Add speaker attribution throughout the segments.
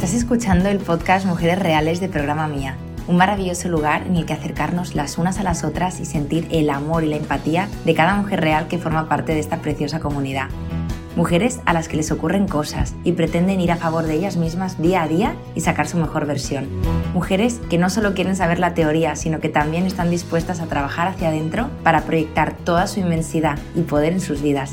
Speaker 1: Estás escuchando el podcast Mujeres Reales de Programa Mía, un maravilloso lugar en el que acercarnos las unas a las otras y sentir el amor y la empatía de cada mujer real que forma parte de esta preciosa comunidad. Mujeres a las que les ocurren cosas y pretenden ir a favor de ellas mismas día a día y sacar su mejor versión. Mujeres que no solo quieren saber la teoría, sino que también están dispuestas a trabajar hacia adentro para proyectar toda su inmensidad y poder en sus vidas.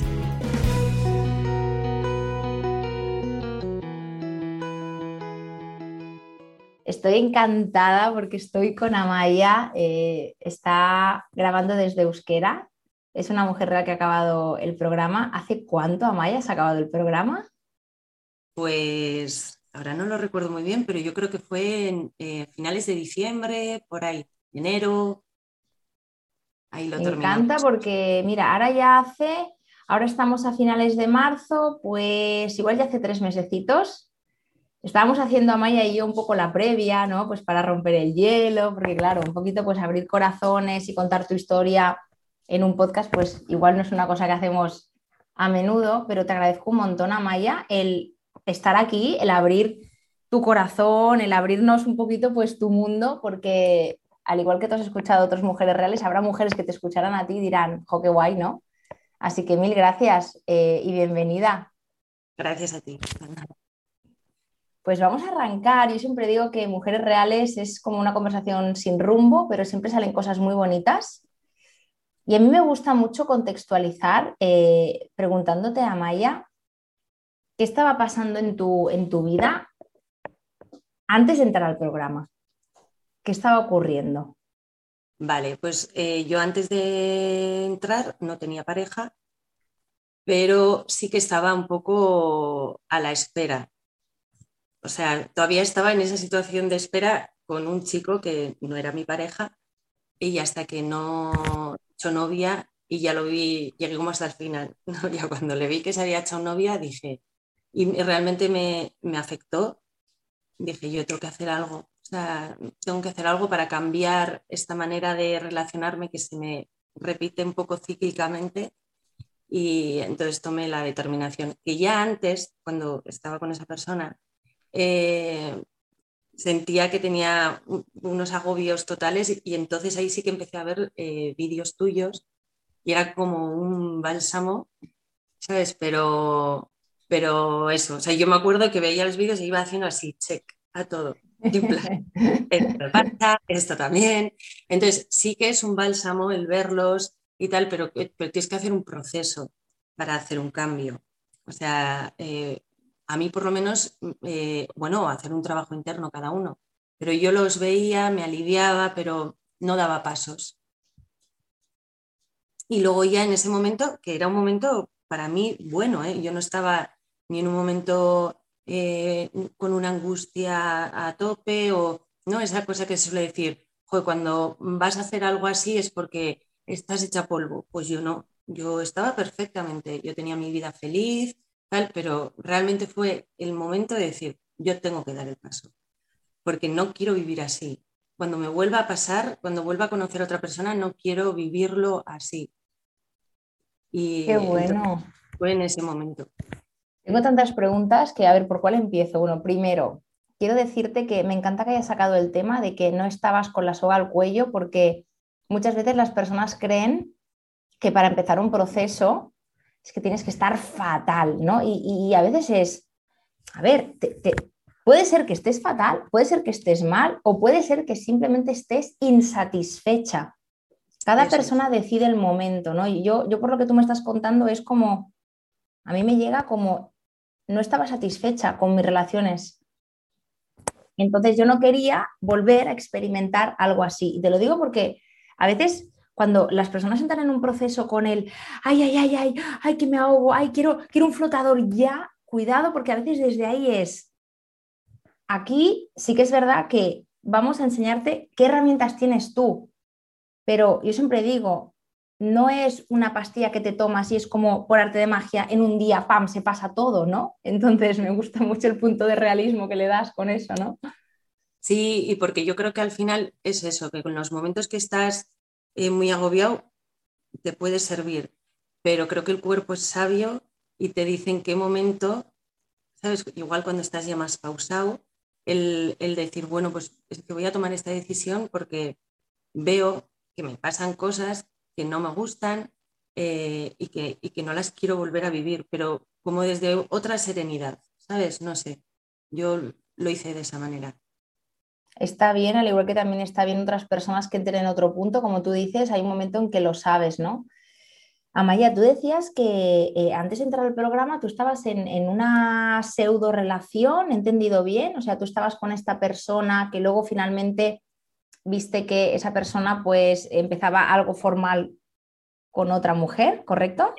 Speaker 1: Estoy encantada porque estoy con Amaya, eh, está grabando desde Euskera, es una mujer real que ha acabado el programa. ¿Hace cuánto, Amaya, has acabado el programa?
Speaker 2: Pues ahora no lo recuerdo muy bien, pero yo creo que fue en eh, finales de diciembre, por ahí, enero.
Speaker 1: Ahí lo Me encanta porque, mira, ahora ya hace, ahora estamos a finales de marzo, pues igual ya hace tres mesecitos. Estábamos haciendo Amaya y yo un poco la previa, ¿no? Pues para romper el hielo, porque claro, un poquito pues abrir corazones y contar tu historia en un podcast, pues igual no es una cosa que hacemos a menudo, pero te agradezco un montón, Amaya, el estar aquí, el abrir tu corazón, el abrirnos un poquito pues tu mundo, porque al igual que tú has escuchado a otras mujeres reales, habrá mujeres que te escucharán a ti y dirán, jo, qué guay, ¿no? Así que mil gracias eh, y bienvenida.
Speaker 2: Gracias a ti.
Speaker 1: Pues vamos a arrancar. Yo siempre digo que Mujeres Reales es como una conversación sin rumbo, pero siempre salen cosas muy bonitas. Y a mí me gusta mucho contextualizar eh, preguntándote a Maya qué estaba pasando en tu, en tu vida antes de entrar al programa. ¿Qué estaba ocurriendo?
Speaker 2: Vale, pues eh, yo antes de entrar no tenía pareja, pero sí que estaba un poco a la espera. O sea, todavía estaba en esa situación de espera con un chico que no era mi pareja y hasta que no hecho novia y ya lo vi, llegué como hasta el final. Ya cuando le vi que se había hecho novia dije, y realmente me, me afectó, dije, yo tengo que hacer algo, o sea, tengo que hacer algo para cambiar esta manera de relacionarme que se me repite un poco cíclicamente y entonces tomé la determinación que ya antes, cuando estaba con esa persona, eh, sentía que tenía unos agobios totales y, entonces ahí sí que empecé a ver eh, vídeos tuyos y era como un bálsamo, ¿sabes? Pero, pero eso, o sea, yo me acuerdo que veía los vídeos y iba haciendo así, check a todo. esto pasa, esto también. Entonces, sí que es un bálsamo el verlos y tal, pero, pero tienes que hacer un proceso para hacer un cambio. O sea, eh, a mí por lo menos, eh, bueno, hacer un trabajo interno cada uno, pero yo los veía, me aliviaba, pero no daba pasos. Y luego ya en ese momento, que era un momento para mí bueno, ¿eh? yo no estaba ni en un momento eh, con una angustia a tope o no esa cosa que se suele decir, cuando vas a hacer algo así es porque estás hecha polvo. Pues yo no, yo estaba perfectamente, yo tenía mi vida feliz, pero realmente fue el momento de decir, yo tengo que dar el paso, porque no quiero vivir así. Cuando me vuelva a pasar, cuando vuelva a conocer a otra persona, no quiero vivirlo así.
Speaker 1: Y Qué bueno.
Speaker 2: Fue en ese momento.
Speaker 1: Tengo tantas preguntas que a ver por cuál empiezo. Bueno, primero, quiero decirte que me encanta que hayas sacado el tema de que no estabas con la soga al cuello, porque muchas veces las personas creen que para empezar un proceso es que tienes que estar fatal, ¿no? Y, a veces es, a ver, puede ser que estés fatal, puede ser que estés mal o puede ser que simplemente estés insatisfecha. Cada persona decide el momento, ¿no? Y yo, yo por lo que tú me estás contando es como, a mí me llega como, no estaba satisfecha con mis relaciones. Entonces yo no quería volver a experimentar algo así. Y te lo digo porque a veces cuando las personas entran en un proceso con el, ay, ay, ay, ay, ay, que me ahogo, ay, quiero, quiero un flotador ya, cuidado, porque a veces desde ahí es, aquí sí que es verdad que vamos a enseñarte qué herramientas tienes tú, pero yo siempre digo, no es una pastilla que te tomas y es como por arte de magia, en un día, pam, se pasa todo, ¿no? Entonces me gusta mucho el punto de realismo que le das con eso, ¿no?
Speaker 2: Sí, y porque yo creo que al final es eso, que con los momentos que estás muy agobiado, te puede servir, pero creo que el cuerpo es sabio y te dice en qué momento, ¿sabes? Igual cuando estás ya más pausado, el, decir, bueno, pues es que voy a tomar esta decisión porque veo que me pasan cosas que no me gustan eh, y, que, y que no las quiero volver a vivir, pero como desde otra serenidad, ¿sabes? No sé, yo lo hice de esa manera.
Speaker 1: Está bien, al igual que también está bien otras personas que entren en otro punto, como tú dices, hay un momento en que lo sabes, ¿no? Amaya, tú decías que eh, antes de entrar al programa tú estabas en, una pseudo relación, ¿he entendido bien? O sea, tú estabas con esta persona que luego finalmente viste que esa persona pues empezaba algo formal con otra mujer, ¿correcto?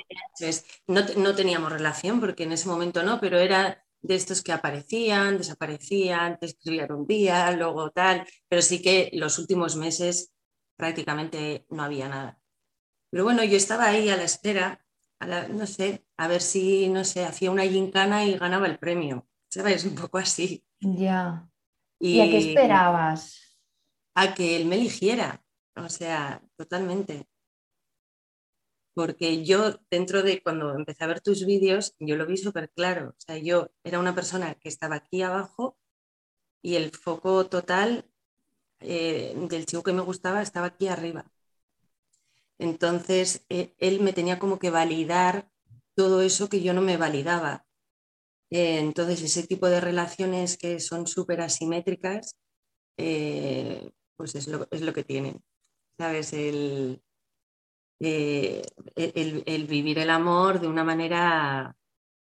Speaker 2: no, no teníamos relación porque en ese momento no, pero era de estos que aparecían, desaparecían, te escribían un día, luego tal, pero sí que los últimos meses prácticamente no había nada. Pero bueno, yo estaba ahí a la espera, no sé, a ver si, no sé, hacía una gincana y ganaba el premio. ¿Sabes? Un poco así.
Speaker 1: Ya. ¿Y, a qué esperabas?
Speaker 2: A que él me eligiera. O sea, totalmente. Porque yo, dentro de cuando empecé a ver tus vídeos, yo lo vi súper claro. O sea, yo era una persona que estaba aquí abajo y el foco total eh, del chico que me gustaba estaba aquí arriba. Entonces, eh, él me tenía como que validar todo eso que yo no me validaba. Eh, entonces, ese tipo de relaciones que son súper asimétricas, pues es lo, que tienen. ¿Sabes? El, el, vivir el amor de una manera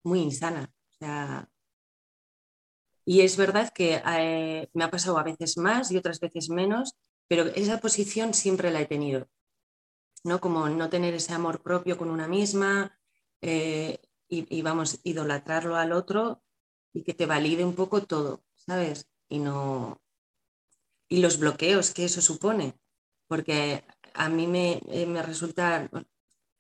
Speaker 2: muy insana. y es verdad que me ha pasado a veces más y otras veces menos, pero esa posición siempre la he tenido. ¿no? Como no tener ese amor propio con una misma eh, y, vamos, idolatrarlo al otro y que te valide un poco todo, ¿sabes? Y no... Y los bloqueos que eso supone, porque a mí me, eh, me resulta,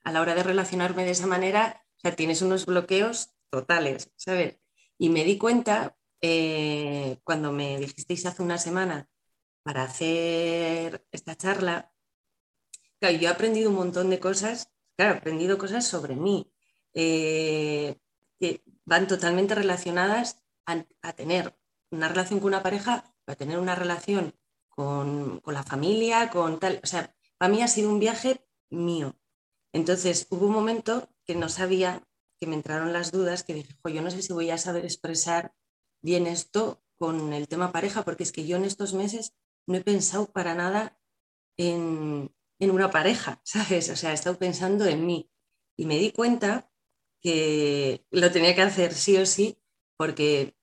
Speaker 2: a la hora de relacionarme de esa manera, o sea, tienes unos bloqueos totales, ¿sabes? Y me di cuenta eh, cuando me dijisteis hace una semana para hacer esta charla, Claro, yo he aprendido un montón de cosas, claro, he aprendido cosas sobre mí, eh, que van totalmente relacionadas a, tener una relación con una pareja, a tener una relación con, la familia, con tal. O sea, para mí ha sido un viaje mío. Entonces, hubo un momento que no sabía, que me entraron las dudas, que dije, yo no sé si voy a saber expresar bien esto con el tema pareja, porque es que yo en estos meses no he pensado para nada en, en una pareja, ¿sabes? O sea, he estado pensando en mí y me di cuenta que lo tenía que hacer sí o sí porque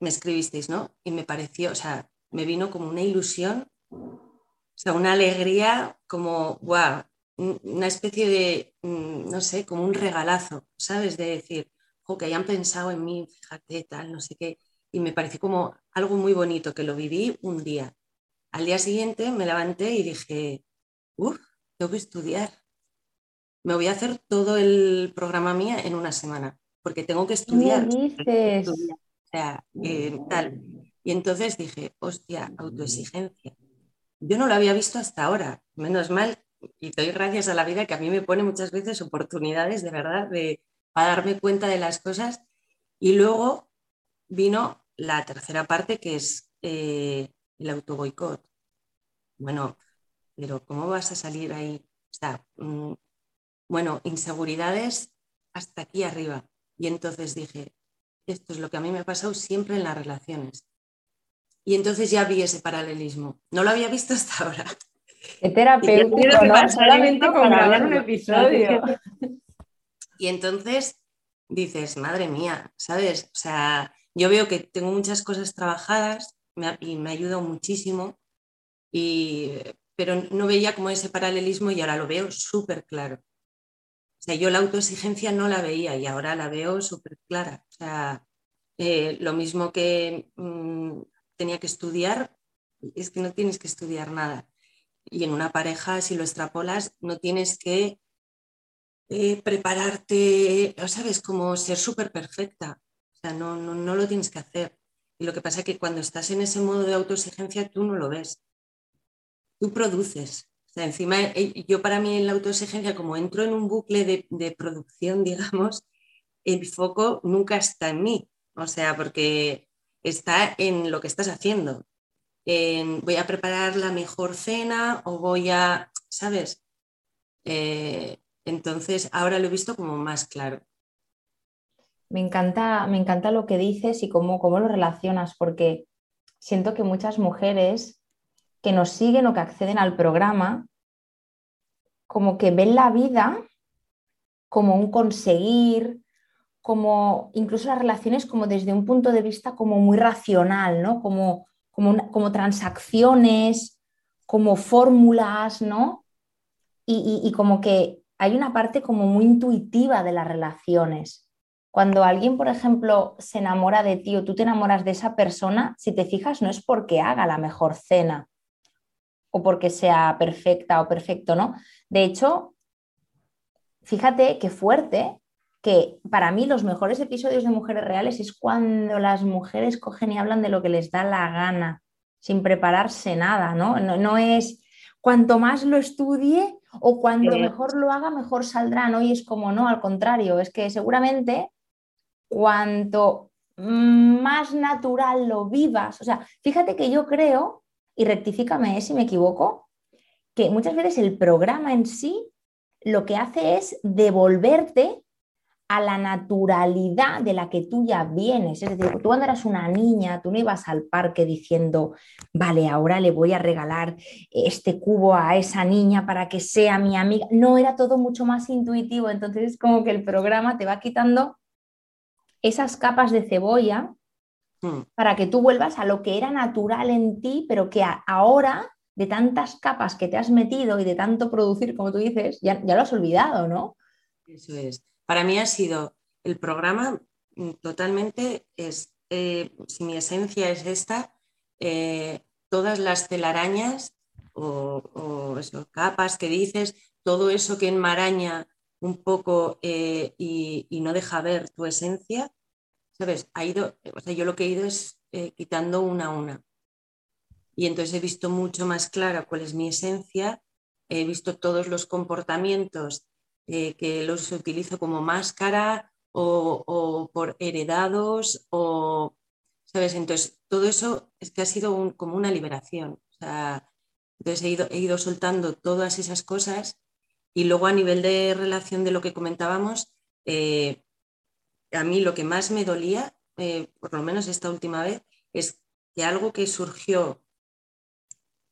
Speaker 2: me escribisteis, ¿no? Y me pareció, o sea, me vino como una ilusión, sea, una alegría como, wow, una especie de, mm, no sé, como un regalazo, ¿sabes? De decir, jo, que hayan pensado en mí, fíjate, tal, no sé qué. Y me pareció como algo muy bonito, que lo viví un día. Al día siguiente me levanté y dije, Uf, tengo que estudiar. Me voy a hacer todo el programa mía en una semana, porque tengo que estudiar.
Speaker 1: dices? O
Speaker 2: sea, eh, tal. Y entonces dije, hostia, autoexigencia. Yo no lo había visto hasta ahora. Menos mal, y doy gracias a la vida que a mí me pone muchas veces oportunidades de verdad de, para darme cuenta de las cosas. Y luego vino la tercera parte, que es eh, el autoboicot. Bueno, pero ¿cómo vas a salir ahí? O sea, mm, bueno, inseguridades hasta aquí arriba. Y entonces dije, esto es lo que a mí me ha pasado siempre en las relaciones. Y entonces ya vi ese paralelismo. No lo había visto hasta ahora.
Speaker 1: Qué terapéutico, ¿no? Solamente con grabar un episodio.
Speaker 2: Y entonces dices, madre mía, ¿sabes? O sea, yo veo que tengo muchas cosas trabajadas y me ha ayudado muchísimo. Y, pero no veía como ese paralelismo y ahora lo veo súper claro. O sea, yo la autoexigencia no la veía y ahora la veo súper clara. O sea, eh, lo mismo que mm, tenía que estudiar, es que no tienes que estudiar nada. Y en una pareja, si lo extrapolas, no tienes que eh, prepararte, ¿sabes? Como ser súper perfecta. O sea, no, no, no lo tienes que hacer. Y lo que pasa es que cuando estás en ese modo de autoexigencia, tú no lo ves tú produces. O sea, encima, eh, yo para mí en la autoexigencia, como entro en un bucle de, producción, digamos, el foco nunca está en mí. O sea, porque está en lo que estás haciendo. voy a preparar la mejor cena o voy a, ¿sabes? Eh, entonces, ahora lo he visto como más claro.
Speaker 1: Me encanta, me encanta lo que dices y cómo, cómo lo relacionas, porque siento que muchas mujeres que nos siguen o que acceden al programa, como que ven la vida como un conseguir, como incluso las relaciones como desde un punto de vista como muy racional, ¿no? Como, como, como transacciones, como fórmulas, ¿no? y, como que hay una parte como muy intuitiva de las relaciones. Cuando alguien, por ejemplo, se enamora de ti o tú te enamoras de esa persona, si te fijas, no es porque haga la mejor cena o porque sea perfecta o perfecto, ¿no? De hecho, fíjate qué fuerte que para mí los mejores episodios de Mujeres Reales es cuando las mujeres cogen y hablan de lo que les da la gana, sin prepararse nada, ¿no? No, no es cuanto más lo estudie, o cuando mejor lo haga, mejor saldrá, ¿no? Y es como, no, al contrario, es que seguramente cuanto más natural lo vivas, o sea, fíjate que yo creo, y rectifícame si me equivoco, que muchas veces el programa en sí lo que hace es devolverte a la naturalidad de la que tú ya vienes. Es decir, tú cuando eras una niña, tú no ibas al parque diciendo, vale, ahora le voy a regalar este cubo a esa niña para que sea mi amiga. No, era todo mucho más intuitivo. Entonces es como que el programa te va quitando esas capas de cebolla hmm. para que tú vuelvas a lo que era natural en ti, pero que ahora, de tantas capas que te has metido y de tanto producir, como tú dices, ya, ya lo has olvidado, ¿no?
Speaker 2: Eso es. Para mí ha sido el programa mm, totalmente, es, eh, si mi esencia es esta, eh, todas las telarañas o, capas que dices, todo eso que enmaraña un poco eh, y, no deja ver tu esencia, ¿sabes? Ha ido, o sea, yo lo que he ido es quitando una a una. Y entonces he visto mucho más clara cuál es mi esencia, he visto todos los comportamientos eh, que los utilizo como máscara o, por heredados o, ¿sabes? Entonces, todo eso es que ha sido como una liberación. entonces he ido, he ido soltando todas esas cosas y luego a nivel de relación de lo que comentábamos, eh, a mí lo que más me dolía, eh, por lo menos esta última vez, es que algo que surgió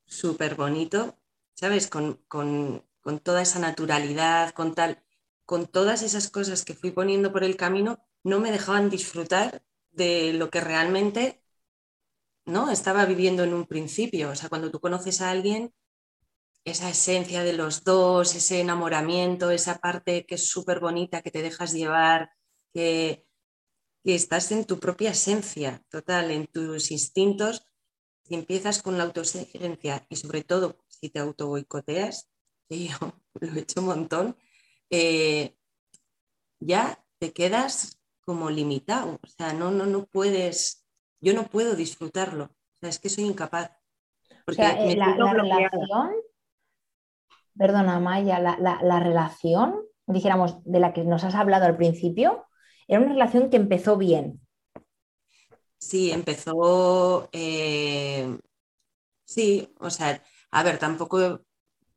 Speaker 2: súper bonito, ¿sabes? Con, con, con toda esa naturalidad, con tal, con todas esas cosas que fui poniendo por el camino, no me dejaban disfrutar de lo que realmente no estaba viviendo en un principio. O sea, cuando tú conoces a alguien, esa esencia de los dos, ese enamoramiento, esa parte que es súper bonita, que te dejas llevar, que, que estás en tu propia esencia total, en tus instintos, y empiezas con la autoexigencia y sobre todo si te auto boicoteas, yo lo he hecho un montón, eh, ya te quedas como limitado. O sea, no, no, no puedes, yo no puedo disfrutarlo. O sea, es que soy incapaz.
Speaker 1: Porque eh, la, relación, perdona Maya, la, relación, dijéramos, de la que nos has hablado al principio, era una relación que empezó bien.
Speaker 2: Sí, empezó, eh, sí, o sea, a ver, tampoco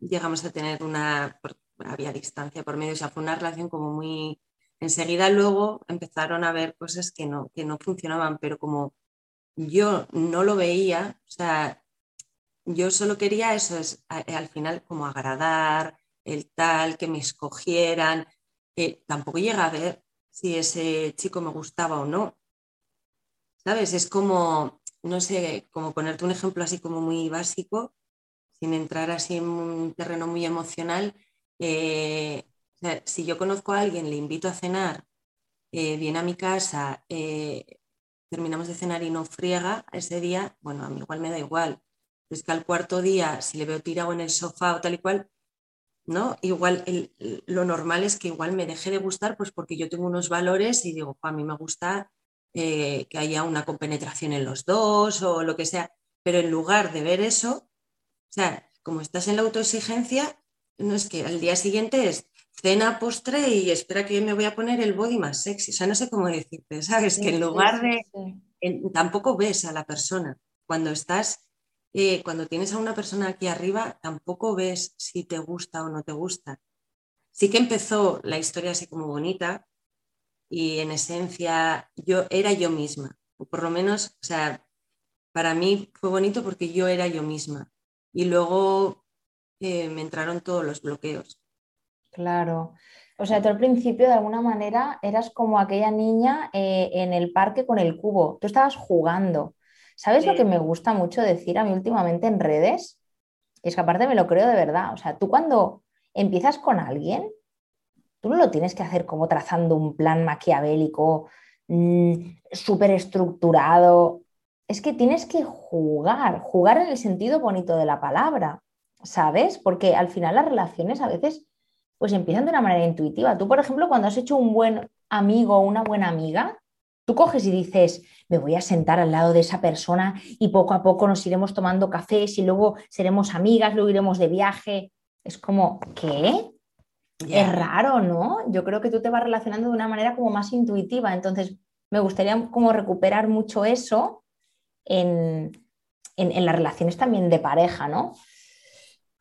Speaker 2: llegamos a tener una, había distancia por medio, o sea, fue una relación como muy, enseguida luego empezaron a ver cosas que no, que no funcionaban, pero como yo no lo veía, o sea, yo solo quería eso, es al final como agradar, el tal, que me escogieran, tampoco llega a ver si ese chico me gustaba o no. ¿Sabes? Es como, no sé, como ponerte un ejemplo así como muy básico, sin entrar así en un terreno muy emocional, eh, si yo conozco a alguien, le invito a cenar, eh, viene a mi casa, eh, terminamos de cenar y no friega ese día, bueno, a mí igual me da igual. Es que al cuarto día, si le veo tirado en el sofá o tal y cual, ¿no? Igual lo normal es que igual me deje de gustar, pues porque yo tengo unos valores y digo, a mí me gusta que haya una compenetración en los dos o lo que sea, pero en lugar de ver eso, sea, como estás en la autoexigencia, no es que al día siguiente es cena, postre y espera que me voy a poner el body más sexy. O sea, no sé cómo decirte, ¿sabes? que en lugar de tampoco ves a la persona. Cuando estás, eh, cuando tienes a una persona aquí arriba, tampoco ves si te gusta o no te gusta. Sí que empezó la historia así como bonita y en esencia yo era yo misma, o por lo menos, o sea, para mí fue bonito porque yo era yo misma. Y luego eh, me entraron todos los bloqueos.
Speaker 1: Claro. O sea, tú al principio de alguna manera eras como aquella niña eh, en el parque con el cubo. Tú estabas jugando. ¿Sabes lo que me gusta mucho decir a mí últimamente en redes? Es que aparte me lo creo de verdad. O sea, tú cuando empiezas con alguien, tú no lo tienes que hacer como trazando un plan maquiavélico, mm, súper estructurado. Es que tienes que jugar, jugar en el sentido bonito de la palabra, ¿sabes? Porque al final las relaciones a veces pues empiezan de una manera intuitiva. Tú, por ejemplo, cuando has hecho un buen amigo o una buena amiga, tú coges y dices, me voy a sentar al lado de esa persona y poco a poco nos iremos tomando cafés y luego seremos amigas, luego iremos de viaje. Es como, ¿qué? Es raro, ¿no? Yo creo que tú te vas relacionando de una manera como más intuitiva. Entonces, me gustaría como recuperar mucho eso en, en las relaciones también de pareja, ¿no?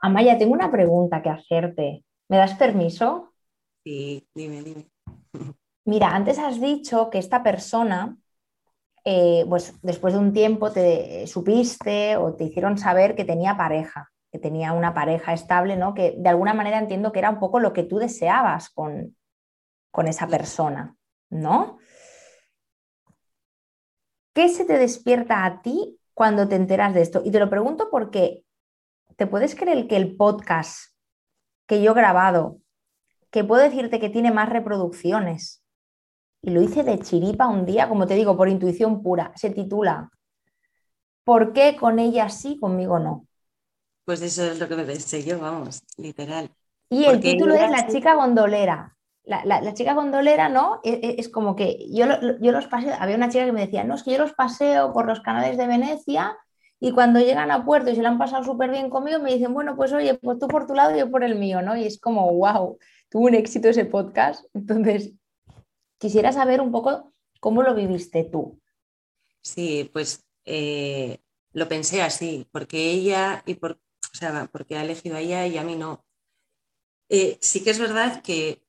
Speaker 1: Amaya, tengo una pregunta que hacerte. ¿Me das permiso?
Speaker 2: Sí, dime, dime.
Speaker 1: Mira, antes has dicho que esta persona, eh, pues después de un tiempo te supiste o te hicieron saber que tenía pareja, que tenía una pareja estable, ¿no? Que de alguna manera entiendo que era un poco lo que tú deseabas con, con esa persona, ¿no? ¿Qué se te despierta a ti cuando te enteras de esto? Y te lo pregunto porque te puedes creer que el podcast que yo he grabado, que puedo decirte que tiene más reproducciones. Y lo hice de chiripa un día, como te digo, por intuición pura. Se titula ¿Por qué con ella sí, conmigo no?
Speaker 2: Pues eso es lo que me pensé yo, vamos, literal.
Speaker 1: Y el título es La chica gondolera. La, chica gondolera, ¿no? E, e, es, como que yo, yo los paseo, había una chica que me decía, no, es que yo los paseo por los canales de Venecia y cuando llegan a puerto y se lo han pasado súper bien conmigo, me dicen, bueno, pues oye, pues tú por tu lado y yo por el mío, ¿no? Y es como, wow, tuvo un éxito ese podcast. Entonces, quisiera saber un poco cómo lo viviste tú.
Speaker 2: Sí, pues eh, lo pensé así, porque ella y por, o sea, porque ha elegido a ella y a mí no. Eh, sí que es verdad que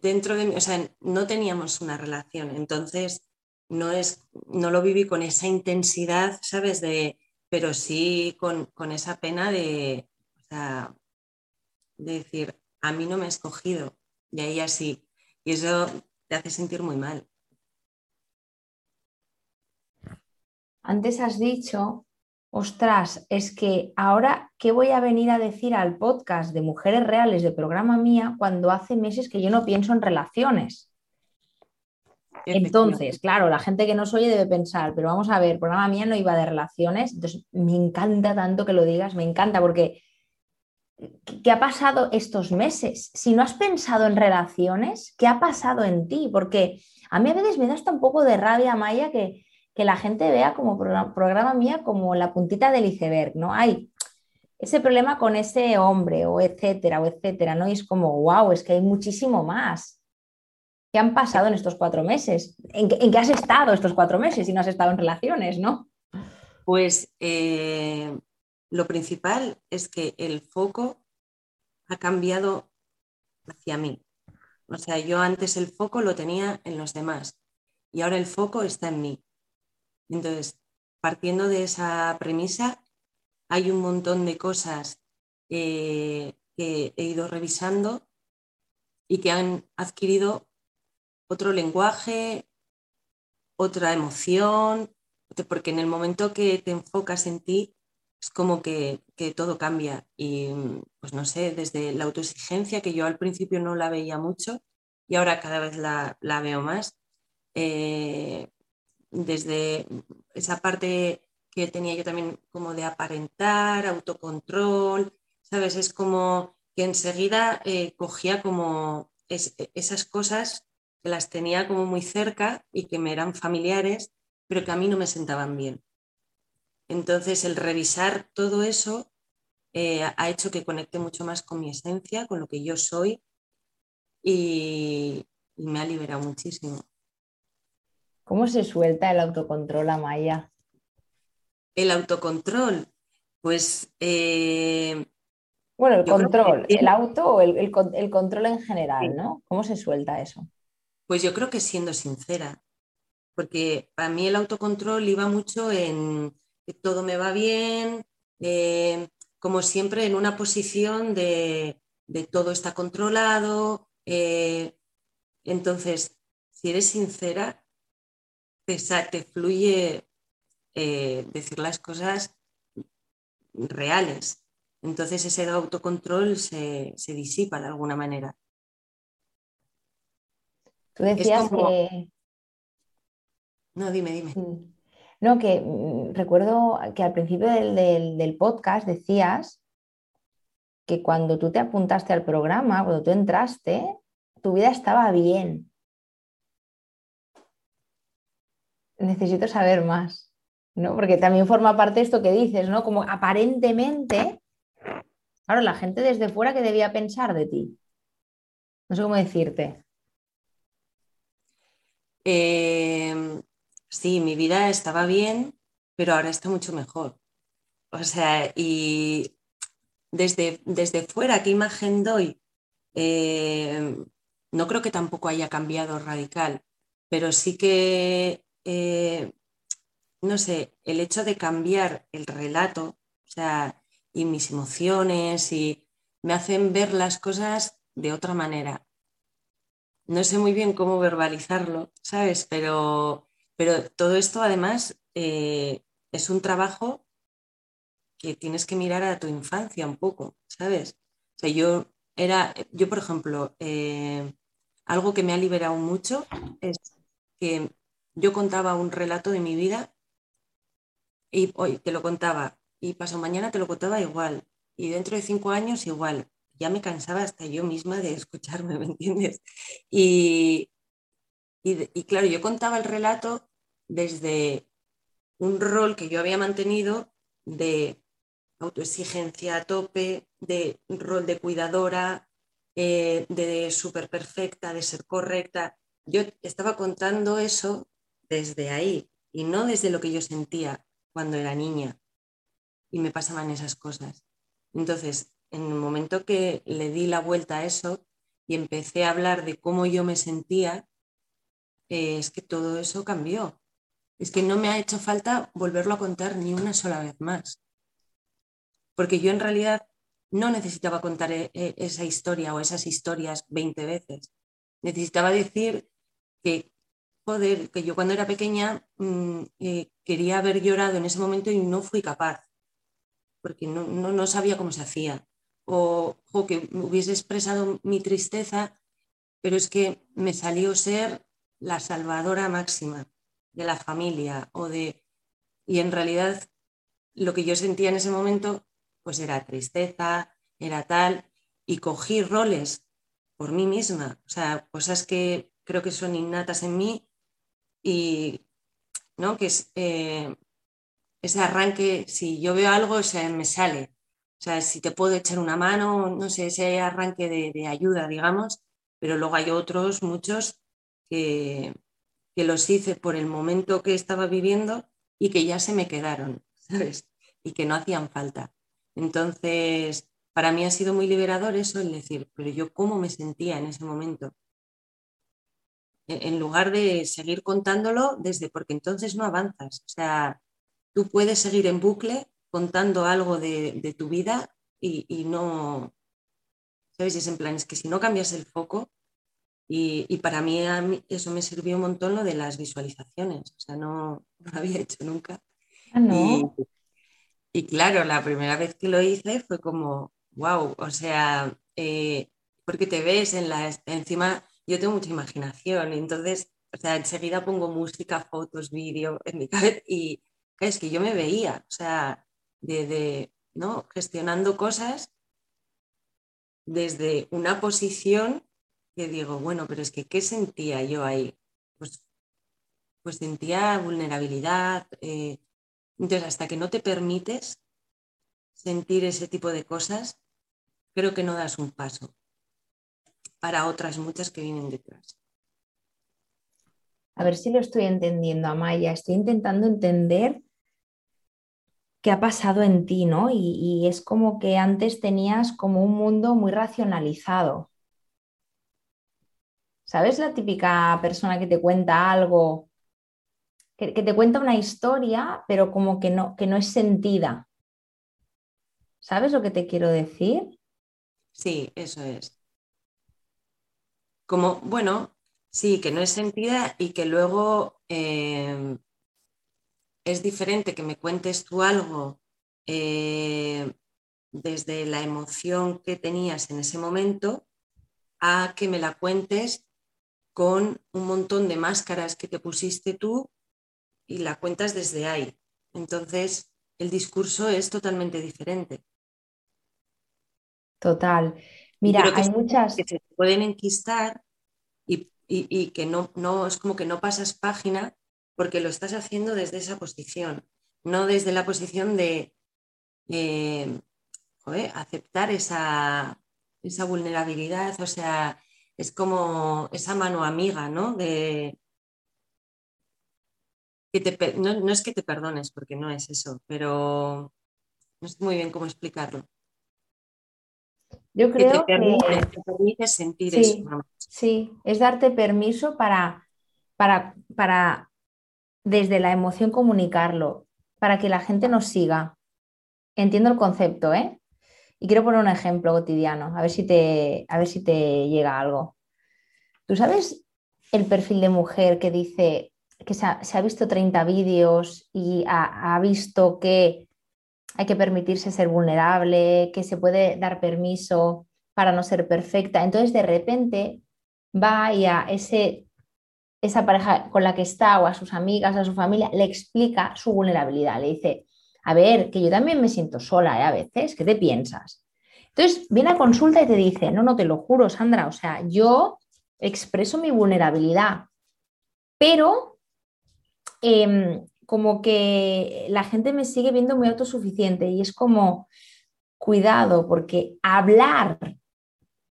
Speaker 2: dentro de mí, o sea, no teníamos una relación, entonces no, es, no lo viví con esa intensidad, ¿sabes? De, pero sí con, esa pena de, de decir, a mí no me ha escogido y a ella sí. Y eso te hace sentir muy mal.
Speaker 1: Antes has dicho, ostras, es que ahora, ¿qué voy a venir a decir al podcast de Mujeres Reales de programa mía cuando hace meses que yo no pienso en relaciones? Entonces, claro, la gente que nos oye debe pensar, pero vamos a ver, programa mía no iba de relaciones, entonces me encanta tanto que lo digas, me encanta porque ¿qué ha pasado estos meses? Si no has pensado en relaciones, ¿qué ha pasado en ti? Porque a mí a veces me da hasta un poco de rabia, Maya, que, que la gente vea como programa, mía como la puntita del iceberg, ¿no? Hay ese problema con ese hombre o etcétera, o etcétera, ¿no? Y es como, wow, es que hay muchísimo más. ¿Qué han pasado en estos cuatro meses? ¿En qué, has estado estos cuatro meses si no has estado en relaciones, no?
Speaker 2: Pues eh, lo principal es que el foco ha cambiado hacia mí. O sea, yo antes el foco lo tenía en los demás y ahora el foco está en mí. Entonces, partiendo de esa premisa, hay un montón de cosas que he ido revisando y que han adquirido otro lenguaje, otra emoción, porque en el momento que te enfocas en ti es como que, todo cambia. Y pues no sé, desde la autoexigencia que yo al principio no la veía mucho y ahora cada vez la, veo más, eh, desde esa parte que tenía yo también como de aparentar, autocontrol, ¿sabes? Es como que enseguida eh, cogía como esas cosas que las tenía como muy cerca y que me eran familiares, pero que a mí no me sentaban bien. Entonces, el revisar todo eso eh, ha hecho que conecte mucho más con mi esencia, con lo que yo soy y, me ha liberado muchísimo.
Speaker 1: ¿Cómo se suelta el autocontrol, Amaya?
Speaker 2: El autocontrol, pues... Eh,
Speaker 1: bueno, el control, el auto o el, el, control en general, ¿no? ¿Cómo se suelta eso?
Speaker 2: Pues yo creo que siendo sincera, porque para mí el autocontrol iba mucho en que todo me va bien, eh, como siempre en una posición de, todo está controlado. Eh, entonces, si eres sincera, te, te fluye eh, decir las cosas reales. Entonces ese autocontrol se, disipa de alguna manera.
Speaker 1: Tú decías que...
Speaker 2: No, dime, dime.
Speaker 1: No, que mm, recuerdo que al principio del, podcast decías que cuando tú te apuntaste al programa, cuando tú entraste, tu vida estaba bien. Necesito saber más, ¿no? Porque también forma parte de esto que dices, ¿no? Como aparentemente, claro, la gente desde fuera que debía pensar de ti. No sé cómo decirte.
Speaker 2: Eh, sí, mi vida estaba bien, pero ahora está mucho mejor. O sea, y desde, desde fuera, ¿qué imagen doy? Eh, no creo que tampoco haya cambiado radical, pero sí que, eh, no sé, el hecho de cambiar el relato, o sea, y mis emociones, y me hacen ver las cosas de otra manera. No sé muy bien cómo verbalizarlo, ¿sabes? Pero pero todo esto además eh, es un trabajo que tienes que mirar a tu infancia un poco, ¿sabes? Yo era, yo por ejemplo, eh, algo que me ha liberado mucho es que yo contaba un relato de mi vida y hoy te lo contaba y pasado mañana te lo contaba igual y dentro de cinco años igual. Ya me cansaba hasta yo misma de escucharme, ¿me entiendes? y claro, yo contaba el relato desde un rol que yo había mantenido de autoexigencia a tope, de rol de cuidadora, eh, de súper perfecta, de ser correcta. Yo estaba contando eso desde ahí y no desde lo que yo sentía cuando era niña y me pasaban esas cosas. Entonces, en el momento que le di la vuelta a eso y empecé a hablar de cómo yo me sentía, eh, es que todo eso cambió es que no me ha hecho falta volverlo a contar ni una sola vez más. Porque yo en realidad no necesitaba contar eh, eh, esa historia o esas historias 20 veces. Necesitaba decir que, joder, que yo cuando era pequeña mm, eh, quería haber llorado en ese momento y no fui capaz, porque no, no, sabía cómo se hacía. O, o que hubiese expresado mi tristeza, pero es que me salió ser la salvadora máxima de la familia o de... Y en realidad lo que yo sentía en ese momento pues era tristeza, era tal, y cogí roles por mí misma, o sea, cosas que creo que son innatas en mí y, ¿no? Que es eh, ese arranque, si yo veo algo, o me sale. O sea, si te puedo echar una mano, no sé, ese arranque de, de ayuda, digamos, pero luego hay otros, muchos, que, que los hice por el momento que estaba viviendo y que ya se me quedaron, ¿sabes? Y que no hacían falta. Entonces, para mí ha sido muy liberador eso, el decir, pero yo cómo me sentía en ese momento. E, en lugar de seguir contándolo desde, porque entonces no avanzas. O sea, tú puedes seguir en bucle contando algo de, tu vida y, y, no, ¿sabes? Es en plan, es que si no cambias el foco, y, para mí, eso me sirvió un montón lo de las visualizaciones, o sea, no, lo había hecho nunca.
Speaker 1: Ah,
Speaker 2: y, claro, la primera vez que lo hice fue como, wow, o sea, eh, porque te ves en la, encima, yo tengo mucha imaginación, entonces, o sea, enseguida pongo música, fotos, vídeo en mi cabeza y es que yo me veía, o sea, de, ¿no? gestionando cosas desde una posición que digo, bueno, pero es que, ¿qué sentía yo ahí? Pues, pues sentía vulnerabilidad. Eh, entonces, hasta que no te permites sentir ese tipo de cosas, creo que no das un paso para otras muchas que vienen detrás.
Speaker 1: A ver si lo estoy entendiendo, Amaya. Estoy intentando entender qué ha pasado en ti, ¿no? Y, y es como que antes tenías como un mundo muy racionalizado. ¿Sabes la típica persona que te cuenta algo, que, que te cuenta una historia, pero como que no, que no es sentida? ¿Sabes lo que te quiero decir?
Speaker 2: Sí, eso es. Como, bueno, sí, que no es sentida y que luego eh, es diferente que me cuentes tú algo eh, desde la emoción que tenías en ese momento a que me la cuentes con un montón de máscaras que te pusiste tú y la cuentas desde ahí. Entonces, el discurso es totalmente diferente.
Speaker 1: Total. Mira, hay muchas...
Speaker 2: Que se pueden enquistar y, que no, no, es como que no pasas página porque lo estás haciendo desde esa posición, no desde la posición de eh, aceptar esa, esa, vulnerabilidad, o sea, es como esa mano amiga, ¿no? De, que te, no, no, es que te perdones, porque no es eso, pero no sé muy bien cómo explicarlo.
Speaker 1: Yo creo
Speaker 2: que te permite, sentir eso.
Speaker 1: Sí, es darte permiso para, para, para desde la emoción comunicarlo, para que la gente nos siga. Entiendo el concepto, ¿eh? Y quiero poner un ejemplo cotidiano, a ver si te, a ver si te llega algo. ¿Tú sabes el perfil de mujer que dice que se ha, visto 30 vídeos y ha, ha visto que hay que permitirse ser vulnerable, que se puede dar permiso para no ser perfecta. Entonces, de repente, va y a ese, esa pareja con la que está o a sus amigas, a su familia, le explica su vulnerabilidad. Le dice, a ver, que yo también me siento sola ¿eh? a veces, ¿qué te piensas? Entonces, viene a consulta y te dice, no, no, te lo juro, Sandra, o sea, yo expreso mi vulnerabilidad, pero em, como que la gente me sigue viendo muy autosuficiente y es como, cuidado, porque hablar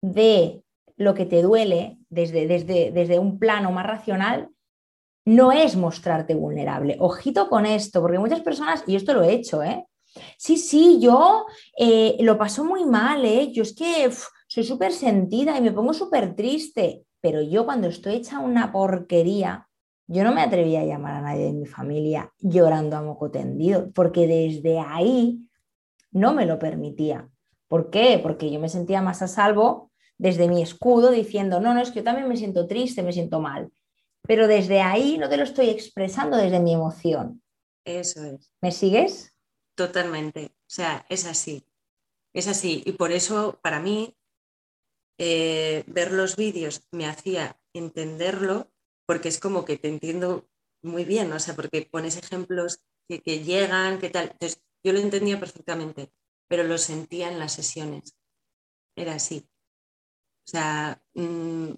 Speaker 1: de lo que te duele desde, desde, desde un plano más racional no es mostrarte vulnerable. Ojito con esto, porque muchas personas, y esto lo he hecho, ¿eh? Sí, sí, yo eh, lo paso muy mal, ¿eh? Yo es que soy súper sentida y me pongo súper triste, pero yo cuando estoy hecha una porquería, yo no me atrevía a llamar a nadie de mi familia llorando a moco tendido, porque desde ahí no me lo permitía. ¿Por qué? Porque yo me sentía más a salvo desde mi escudo diciendo, no, no, es que yo también me siento triste, me siento mal. Pero desde ahí no te lo estoy expresando desde mi emoción.
Speaker 2: Eso es.
Speaker 1: ¿Me sigues?
Speaker 2: Totalmente. O sea, es así. Es así. Y por eso, para mí, eh, ver los vídeos me hacía entenderlo porque es como que te entiendo muy bien, o sea, porque pones ejemplos que, llegan, que tal. Entonces, yo lo entendía perfectamente, pero lo sentía en las sesiones. Era así. O sea, mm,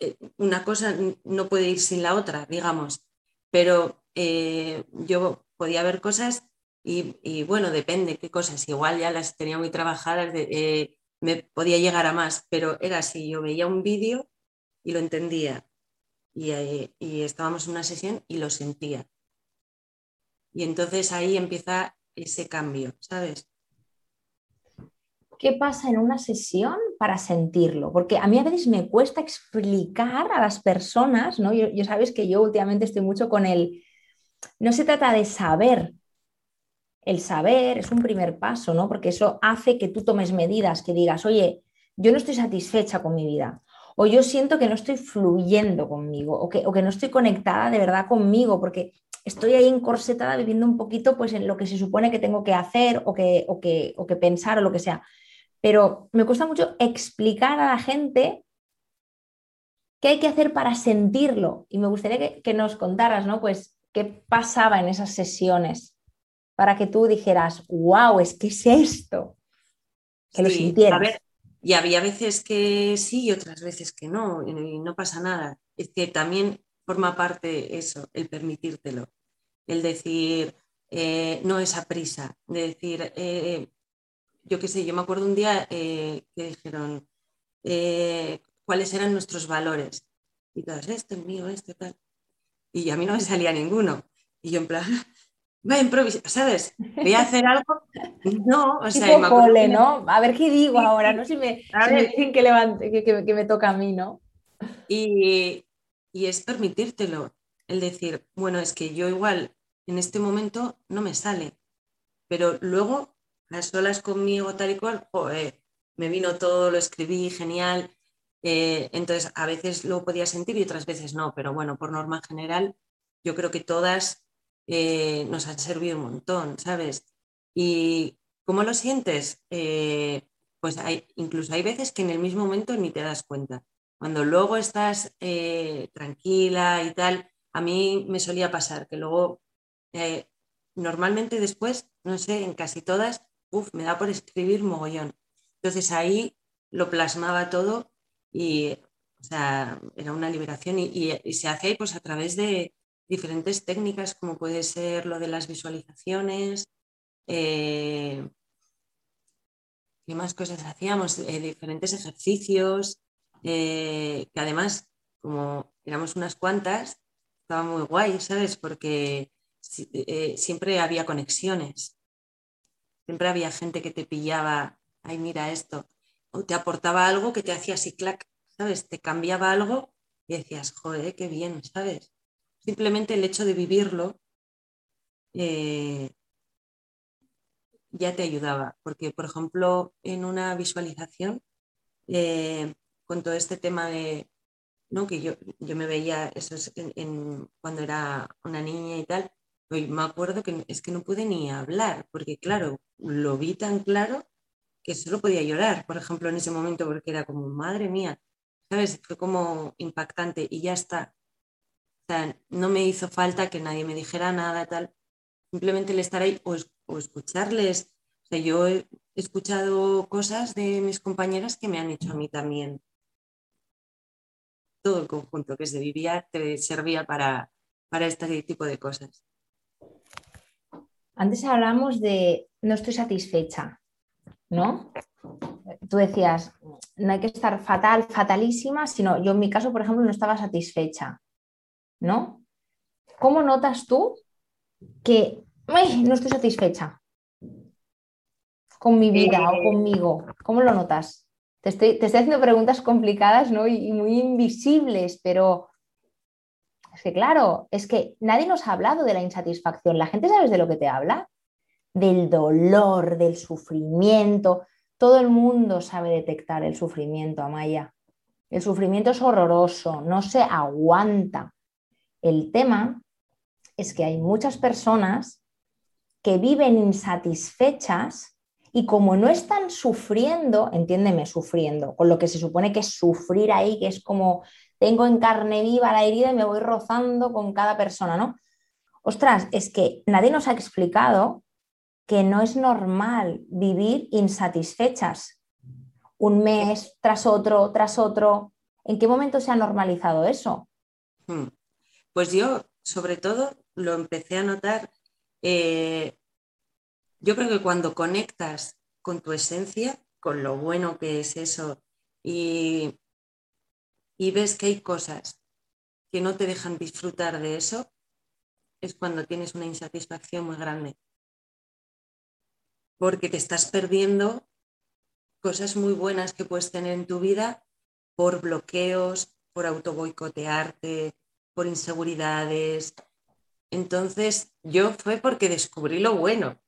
Speaker 2: eh, una cosa no puede ir sin la otra, digamos, pero eh, yo podía ver cosas y, bueno, depende qué cosas. Igual ya las tenía muy trabajadas, eh, me podía llegar a más, pero era así. Yo veía un vídeo y lo entendía y, estábamos en una sesión y lo sentía. Y entonces ahí empieza ese cambio, ¿sabes?
Speaker 1: ¿Qué pasa en una sesión para sentirlo? Porque a mí a veces me cuesta explicar a las personas, ¿no? Yo, sabes que yo últimamente estoy mucho con el... No se trata de saber. El saber es un primer paso, ¿no? Porque eso hace que tú tomes medidas, que digas, oye, yo no estoy satisfecha con mi vida o yo siento que no estoy fluyendo conmigo o que, o que no estoy conectada de verdad conmigo porque estoy ahí encorsetada viviendo un poquito pues en lo que se supone que tengo que hacer o que, o que, o que pensar o lo que sea. Pero me cuesta mucho explicar a la gente qué hay que hacer para sentirlo. Y me gustaría que, que, nos contaras, ¿no? Pues qué pasaba en esas sesiones para que tú dijeras, wow, es que es esto. Que lo sintieras.
Speaker 2: A ver, y había veces que sí y otras veces que no, y no pasa nada. Es que también forma parte eso, el permitírtelo, el decir, eh, no esa prisa, de decir, eh, yo qué sé, yo me acuerdo un día eh, que dijeron cuáles eran nuestros valores. Y todas, este es mío, este tal. y a mí no me salía ninguno. Y yo en plan, voy a improvisar, ¿sabes? Voy a hacer algo. No, o sea,
Speaker 1: tipo cole, ¿no? A ver qué digo ahora, ¿no? Si me, si me dicen que, levante, que, que, que, me toca a mí, ¿no?
Speaker 2: Y, y es permitírtelo, el decir, bueno, es que yo igual en este momento no me sale, pero luego a solas conmigo tal y cual, me vino todo, lo escribí, genial. Eh, entonces, a veces lo podía sentir y otras veces no, pero bueno, por norma general, yo creo que todas eh, nos han servido un montón, ¿sabes? Y ¿cómo lo sientes? Eh, pues hay, incluso hay veces que en el mismo momento ni te das cuenta. Cuando luego estás tranquila y tal, a mí me solía pasar que luego, normalmente después, no sé, en casi todas, uf, me da por escribir mogollón. Entonces ahí lo plasmaba todo y o sea, era una liberación y, se hace pues, a través de diferentes técnicas como puede ser lo de las visualizaciones. Eh, ¿Qué más cosas hacíamos? Eh, diferentes ejercicios, eh, que además, como éramos unas cuantas, estaba muy guay, ¿sabes? Porque siempre había conexiones. Siempre había gente que te pillaba, ay, mira esto, o te aportaba algo que te hacía así, clac, ¿sabes? Te cambiaba algo y decías, joder, qué bien, ¿sabes? Simplemente el hecho de vivirlo eh, ya te ayudaba, porque, por ejemplo, en una visualización, eh, con todo este tema de, ¿no? que yo, yo me veía eso cuando era una niña y tal, me acuerdo que es que no pude ni hablar, porque claro, lo vi tan claro que solo podía llorar, por ejemplo, en ese momento, porque era como, madre mía, ¿sabes? Fue como impactante y ya está. No me hizo falta que nadie me dijera nada, tal. Simplemente el estar ahí o, o escucharles. O sea, yo he escuchado cosas de mis compañeras que me han hecho a mí también. Todo el conjunto que se vivía te servía para, para este tipo de cosas.
Speaker 1: Antes hablamos de no estoy satisfecha, ¿no? Tú decías, no hay que estar fatal, fatalísima, sino yo en mi caso, por ejemplo, no estaba satisfecha, ¿no? ¿Cómo notas tú que no estoy satisfecha con mi vida o eh. conmigo? ¿Cómo lo notas? Te estoy, te estoy haciendo preguntas complicadas ¿no? y muy invisibles, pero es que claro, es que nadie nos ha hablado de la insatisfacción. La gente, ¿sabes de lo que te habla? Del dolor, del sufrimiento. Todo el mundo sabe detectar el sufrimiento, Amaya. El sufrimiento es horroroso, no se aguanta. El tema es que hay muchas personas que viven insatisfechas y como no están sufriendo, entiéndeme, sufriendo, con lo que se supone que es sufrir ahí, que es como tengo en carne viva la herida y me voy rozando con cada persona, ¿no? Ostras, es que nadie nos ha explicado que no es normal vivir insatisfechas un mes tras otro, tras otro. ¿En qué momento se ha normalizado eso?
Speaker 2: Hmm. Pues yo, sobre todo, lo empecé a notar. Eh, yo creo que cuando conectas con tu esencia, con lo bueno que es eso, y y ves que hay cosas que no te dejan disfrutar de eso, es cuando tienes una insatisfacción muy grande. Porque te estás perdiendo cosas muy buenas que puedes tener en tu vida por bloqueos, por autoboicotearte, por inseguridades. Entonces, yo fue porque descubrí lo bueno,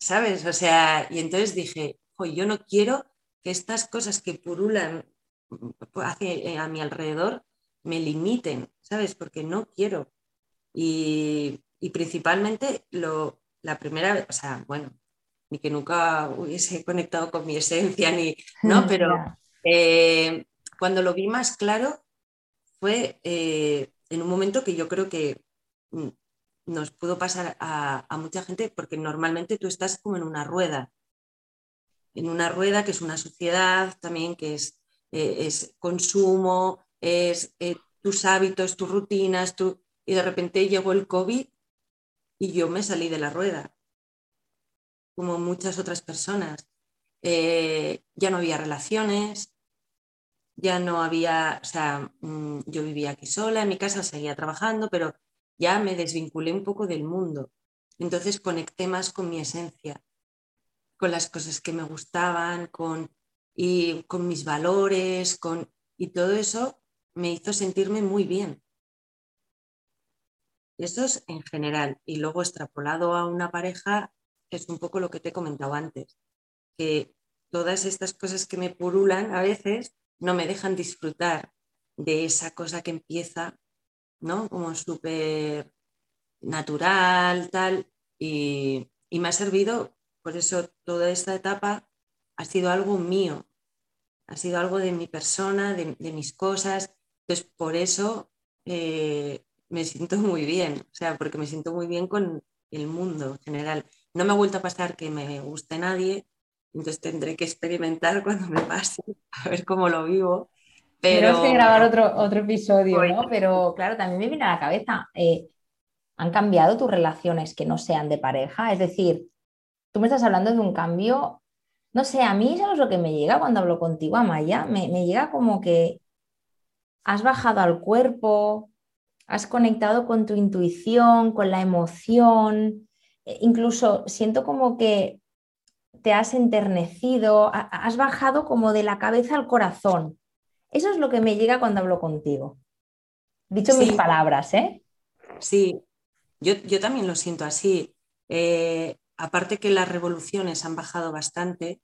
Speaker 2: ¿sabes? O sea, y entonces dije, yo no quiero que estas cosas que purulan eh, a mi alrededor me limiten, ¿sabes? Porque no quiero. Y, principalmente lo, la primera, o sea, bueno, ni que nunca hubiese conectado con mi esencia, ni, ¿no? Pero eh, cuando lo vi más claro fue eh, en un momento que yo creo que mm, nos pudo pasar a, mucha gente porque normalmente tú estás como en una rueda, en una rueda que es una sociedad también que es eh, es consumo, es eh, tus hábitos, tus rutinas, y de repente llegó el COVID y yo me salí de la rueda, como muchas otras personas. Eh, ya no había relaciones, ya no había, o sea, mm, yo vivía aquí sola, en mi casa seguía trabajando, pero ya me desvinculé un poco del mundo. Entonces conecté más con mi esencia, con las cosas que me gustaban, con, y con mis valores, con, y todo eso me hizo sentirme muy bien. Eso es en general. Y luego extrapolado a una pareja, es un poco lo que te he comentado antes, que todas estas cosas que me purulan a veces no me dejan disfrutar de esa cosa que empieza, ¿no? Como súper natural, tal, y, me ha servido, por eso toda esta etapa ha sido algo mío, ha sido algo de mi persona, de, mis cosas, entonces por eso eh, me siento muy bien, o sea, porque me siento muy bien con el mundo en general. No me ha vuelto a pasar que me guste nadie, entonces tendré que experimentar cuando me pase, a ver cómo lo vivo.
Speaker 1: Pero que grabar otro, otro episodio, ¿no? Pero claro, también me viene a la cabeza, eh, ¿han cambiado tus relaciones que no sean de pareja? Es decir, tú me estás hablando de un cambio, no sé, a mí eso es lo que me llega cuando hablo contigo, Amaya, me, me llega como que has bajado al cuerpo, has conectado con tu intuición, con la emoción, e incluso siento como que te has enternecido, has bajado como de la cabeza al corazón. Eso es lo que me llega cuando hablo contigo. Dicho mis palabras, ¿eh?
Speaker 2: Sí, yo, también lo siento así. Eh, aparte que las revoluciones han bajado bastante,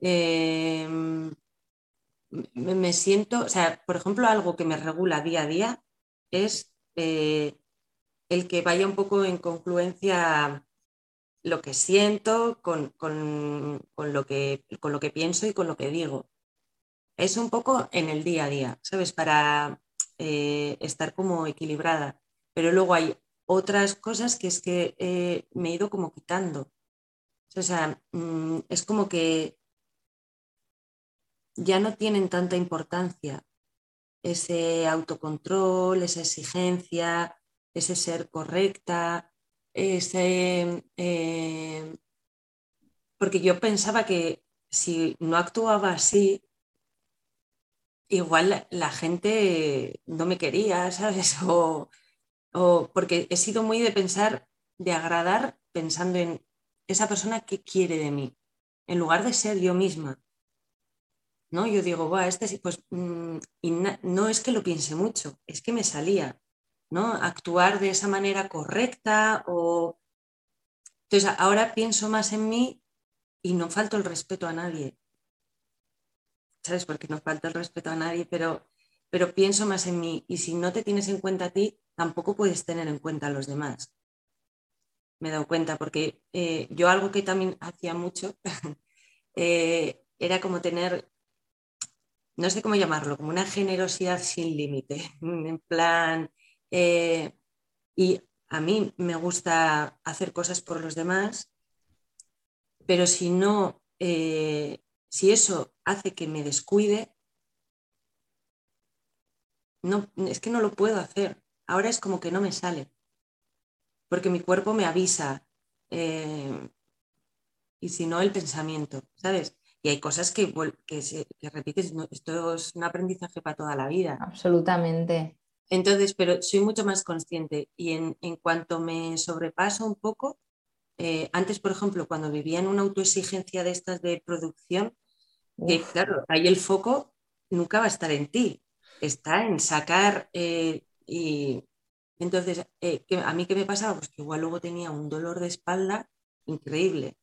Speaker 2: eh, me, siento, o sea, por ejemplo, algo que me regula día a día es eh, el que vaya un poco en confluencia lo que siento con, lo que, con lo que pienso y con lo que digo. Es un poco en el día a día, ¿sabes? Para eh, estar como equilibrada. Pero luego hay otras cosas que es que eh, me he ido como quitando. O sea, mm, es como que ya no tienen tanta importancia ese autocontrol, esa exigencia, ese ser correcta, ese, eh, porque yo pensaba que si no actuaba así, igual la gente no me quería, ¿sabes? O, porque he sido muy de pensar, de agradar pensando en esa persona que quiere de mí, en lugar de ser yo misma. ¿No? Yo digo, Buah, este sí, pues, mm, y no es que lo piense mucho, es que me salía. Actuar de esa manera correcta o... Entonces, ahora pienso más en mí y no falto el respeto a nadie. ¿Sabes? Porque no falta el respeto a nadie, pero, pero pienso más en mí. Y si no te tienes en cuenta a ti, tampoco puedes tener en cuenta a los demás. Me he dado cuenta, porque eh, yo algo que también hacía mucho eh, era como tener, no sé cómo llamarlo, como una generosidad sin límite. En plan, eh, y a mí me gusta hacer cosas por los demás, pero si no, eh, si eso hace que me descuide, no, es que no lo puedo hacer. Ahora es como que no me sale, porque mi cuerpo me avisa. Eh, y si no, el pensamiento, ¿sabes? Y hay cosas que, que, que repites, esto es un aprendizaje para toda la vida.
Speaker 1: Absolutamente.
Speaker 2: Entonces, pero soy mucho más consciente y en, cuanto me sobrepaso un poco, eh, antes, por ejemplo, cuando vivía en una autoexigencia de estas de producción, que claro, ahí el foco nunca va a estar en ti, está en sacar eh, y entonces, eh, ¿a mí qué me pasaba? Pues que igual luego tenía un dolor de espalda increíble.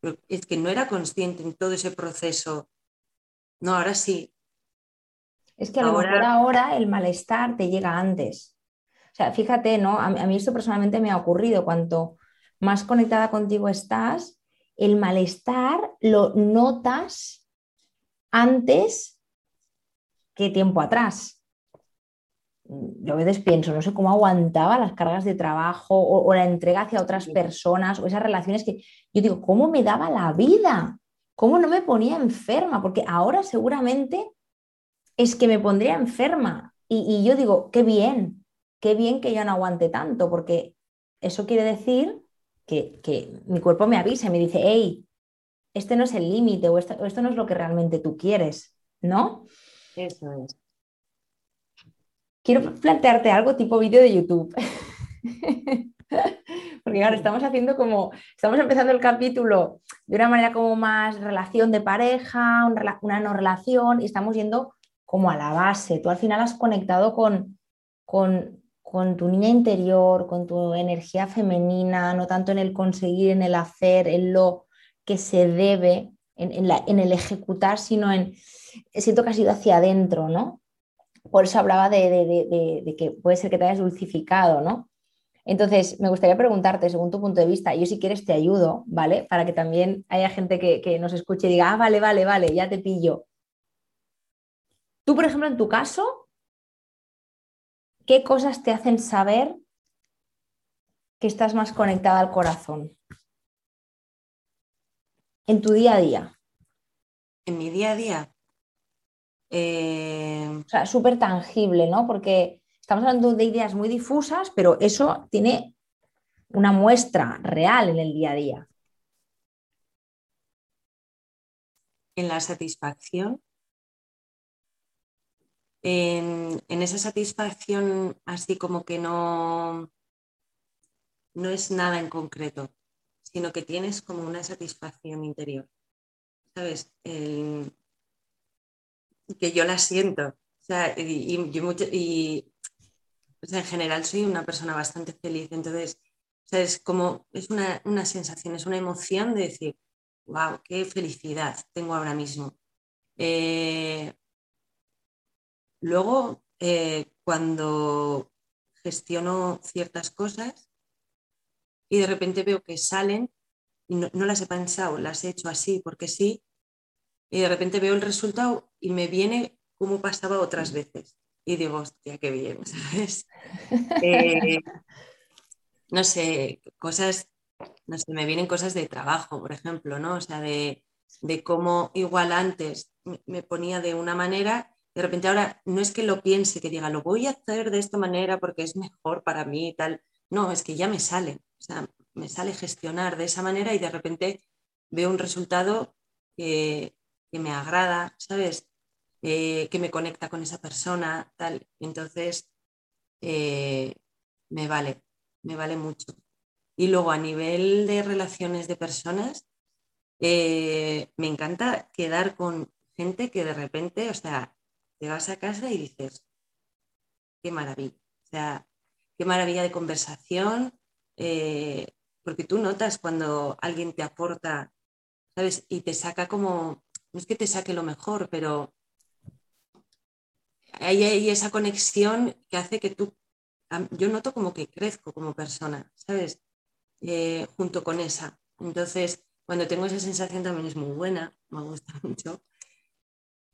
Speaker 2: Pero es que no era consciente en todo ese proceso. No, ahora sí,
Speaker 1: es que a lo mejor ahora el malestar te llega antes. O sea, fíjate, ¿no? A, mí esto personalmente me ha ocurrido. Cuanto más conectada contigo estás, el malestar lo notas antes que tiempo atrás. Yo a veces pienso, no sé cómo aguantaba las cargas de trabajo o, o la entrega hacia otras personas o esas relaciones que yo digo, ¿cómo me daba la vida? ¿Cómo no me ponía enferma? Porque ahora seguramente es que me pondría enferma. Y, yo digo, qué bien, qué bien que yo no aguante tanto, porque eso quiere decir que, mi cuerpo me avisa y me dice, hey, este no es el límite o esto, no es lo que realmente tú quieres, ¿no?
Speaker 2: Eso es.
Speaker 1: Quiero plantearte algo tipo vídeo de YouTube. Porque claro, estamos haciendo como, estamos empezando el capítulo de una manera como más relación de pareja, una no relación, y estamos yendo como a la base. Tú al final has conectado con, con, con tu niña interior, con tu energía femenina, no tanto en el conseguir, en el hacer, en lo que se debe, en, el ejecutar, sino en, siento que has ido hacia adentro, ¿no? Por eso hablaba de, que puede ser que te hayas dulcificado, ¿no? Entonces, me gustaría preguntarte, según tu punto de vista, yo si quieres te ayudo, ¿vale? Para que también haya gente que, que nos escuche y diga, ah, vale, vale, vale, ya te pillo. Tú, por ejemplo, en tu caso, ¿qué cosas te hacen saber que estás más conectada al corazón? en tu día a día?
Speaker 2: En mi día a día.
Speaker 1: Eh, o sea, súper tangible, ¿no? Porque estamos hablando de ideas muy difusas, pero eso tiene una muestra real en el día a día.
Speaker 2: En la satisfacción. En, esa satisfacción así como que no, no es nada en concreto sino que tienes como una satisfacción interior. ¿Sabes? que yo la siento. O sea, y, en general soy una persona bastante feliz. Entonces, es como, es una, sensación, es una emoción de decir, wow, qué felicidad tengo ahora mismo. Eh, luego, eh, cuando gestiono ciertas cosas, y de repente veo que salen y no, las he pensado, las he hecho así porque sí, y de repente veo el resultado y me viene como pasaba otras veces. Y digo, hostia, qué bien, ¿sabes? Eh, no sé, cosas, no sé, me vienen cosas de trabajo, por ejemplo, ¿no? O sea, de, de cómo igual antes me ponía de una manera, de repente ahora no es que lo piense, que diga, lo voy a hacer de esta manera porque es mejor para mí y tal. No, es que ya me sale. O sea, me sale gestionar de esa manera y de repente veo un resultado que, me agrada, ¿sabes? Eh, que me conecta con esa persona, tal. Entonces, eh, me vale, me vale mucho. Y luego a nivel de relaciones de personas, eh, me encanta quedar con gente que de repente, o sea, te vas a casa y dices, qué maravilla. O sea, qué maravilla de conversación, eh, porque tú notas cuando alguien te aporta, ¿sabes? Y te saca como, no es que te saque lo mejor, pero hay, esa conexión que hace que tú, yo noto como que crezco como persona, ¿sabes? Eh, junto con esa. Entonces, cuando tengo esa sensación también es muy buena, me gusta mucho.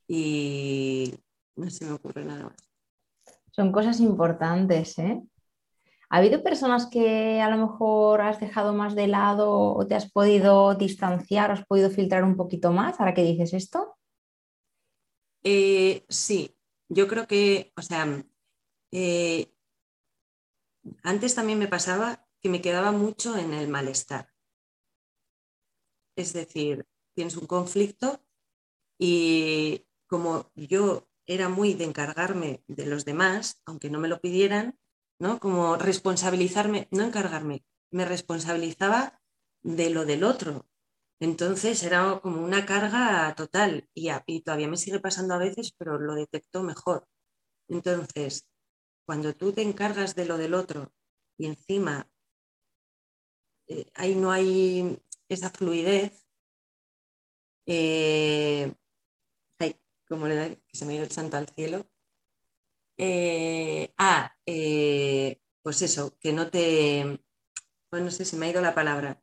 Speaker 2: Y no se me ocurre nada más.
Speaker 1: Son cosas importantes, ¿eh? ¿Ha habido personas que a lo mejor has dejado más de lado o te has podido distanciar, has podido filtrar un poquito más ahora que dices esto?
Speaker 2: Eh, sí, yo creo que, o sea, eh, antes también me pasaba que me quedaba mucho en el malestar. Es decir, tienes un conflicto y como yo era muy de encargarme de los demás, aunque no me lo pidieran, ¿no? Como responsabilizarme, no encargarme, me responsabilizaba de lo del otro. Entonces era como una carga total y, todavía me sigue pasando a veces, pero lo detecto mejor. Entonces, cuando tú te encargas de lo del otro y encima eh, ahí no hay esa fluidez, eh, como le da, que se me ha ido el santo al cielo, eh, ah, eh, pues eso, que no te... Pues no sé, si me ha ido la palabra.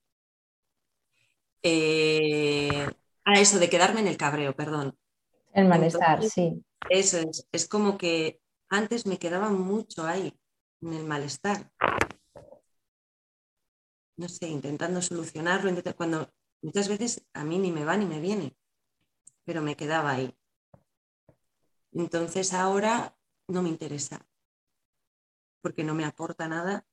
Speaker 2: Eh, ah, eso, de quedarme en el cabreo, perdón.
Speaker 1: El malestar, sí.
Speaker 2: Eso es, es como que antes me quedaba mucho ahí, en el malestar. No sé, intentando solucionarlo, cuando muchas veces a mí ni me va ni me viene, pero me quedaba ahí. Entonces ahora no me interesa, porque no me aporta nada.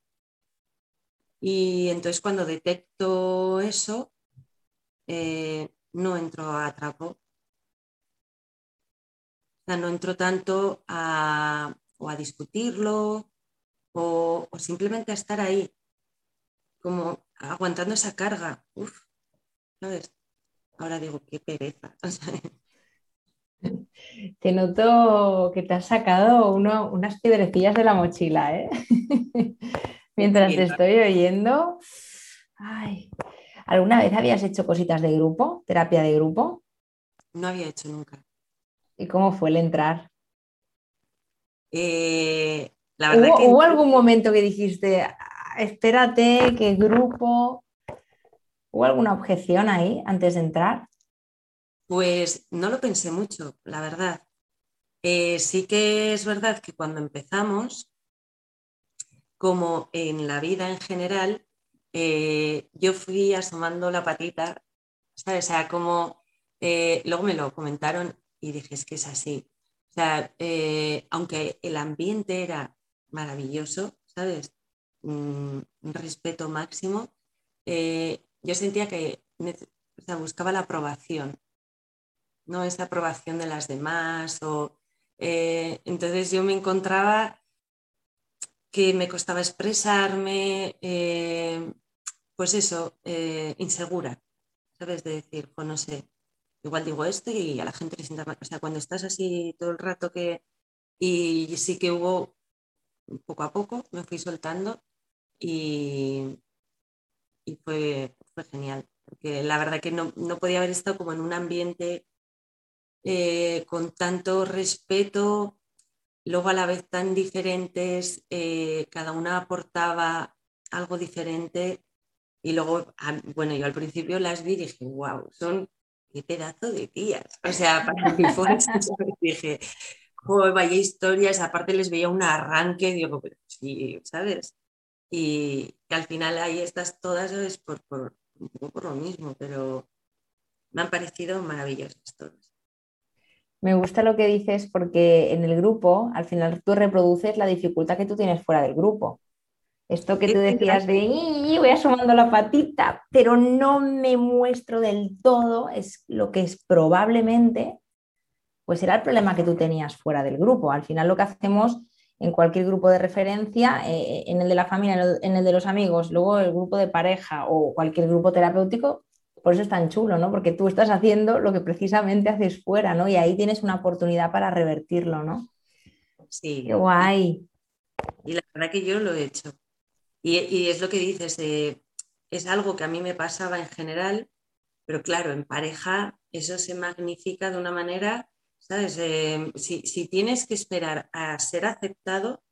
Speaker 2: Y entonces cuando detecto eso, eh, no entro a trapo. O sea, no entro tanto a, o a discutirlo o, simplemente a estar ahí, como aguantando esa carga. Uf, ¿sabes? Ahora digo, qué pereza.
Speaker 1: Te noto que te has sacado unas piedrecillas de la mochila, ¿eh? Mientras te estoy oyendo. Ay. ¿Alguna vez habías hecho cositas de grupo, terapia de grupo?
Speaker 2: No había hecho nunca.
Speaker 1: ¿Y cómo fue el entrar?
Speaker 2: Eh,
Speaker 1: ¿Hubo, algún momento que dijiste, espérate, qué grupo? ¿Hubo alguna objeción ahí antes de entrar?
Speaker 2: Pues no lo pensé mucho, la verdad. Eh, sí que es verdad que cuando empezamos, como en la vida en general, eh, yo fui asomando la patita, ¿sabes? O sea, como eh, luego me lo comentaron y dije, es que es así. O sea, aunque el ambiente era maravilloso, ¿sabes? un respeto máximo, yo sentía que buscaba la aprobación, ¿no? Esa aprobación de las demás. O, eh, entonces yo me encontraba que me costaba expresarme, eh, pues eso, eh, insegura, ¿sabes? De decir, pues no sé, igual digo esto y a la gente le sienta mal. O sea, cuando estás así todo el rato que... Y sí que hubo, poco a poco, me fui soltando y, y fue, fue genial. Porque la verdad que no, no podía haber estado como en un ambiente eh, con tanto respeto, luego a la vez tan diferentes, eh, cada una aportaba algo diferente y luego, bueno, yo al principio las vi y dije, wow, son qué pedazo de tías. O sea, para mí fue dije, joder, vaya historias, aparte les veía un arranque, digo, pero sí, ¿sabes? Y, al final ahí estás todas es por, por, por lo mismo, pero me han parecido maravillosas todas.
Speaker 1: Me gusta lo que dices porque en el grupo, al final tú reproduces la dificultad que tú tienes fuera del grupo. Esto que tú decías de voy asomando la patita, pero no me muestro del todo, es lo que es probablemente, pues era el problema que tú tenías fuera del grupo. Al final lo que hacemos en cualquier grupo de referencia, eh, en el de la familia, en el de los amigos, luego el grupo de pareja o cualquier grupo terapéutico, por eso es tan chulo, ¿no? Porque tú estás haciendo lo que precisamente haces fuera, ¿no? Y ahí tienes una oportunidad para revertirlo, ¿no?
Speaker 2: Sí.
Speaker 1: Qué guay.
Speaker 2: Y la verdad que yo lo he hecho. Y, es lo que dices, eh, es algo que a mí me pasaba en general, pero claro, en pareja eso se magnifica de una manera, ¿sabes? Eh, si, tienes que esperar a ser aceptado,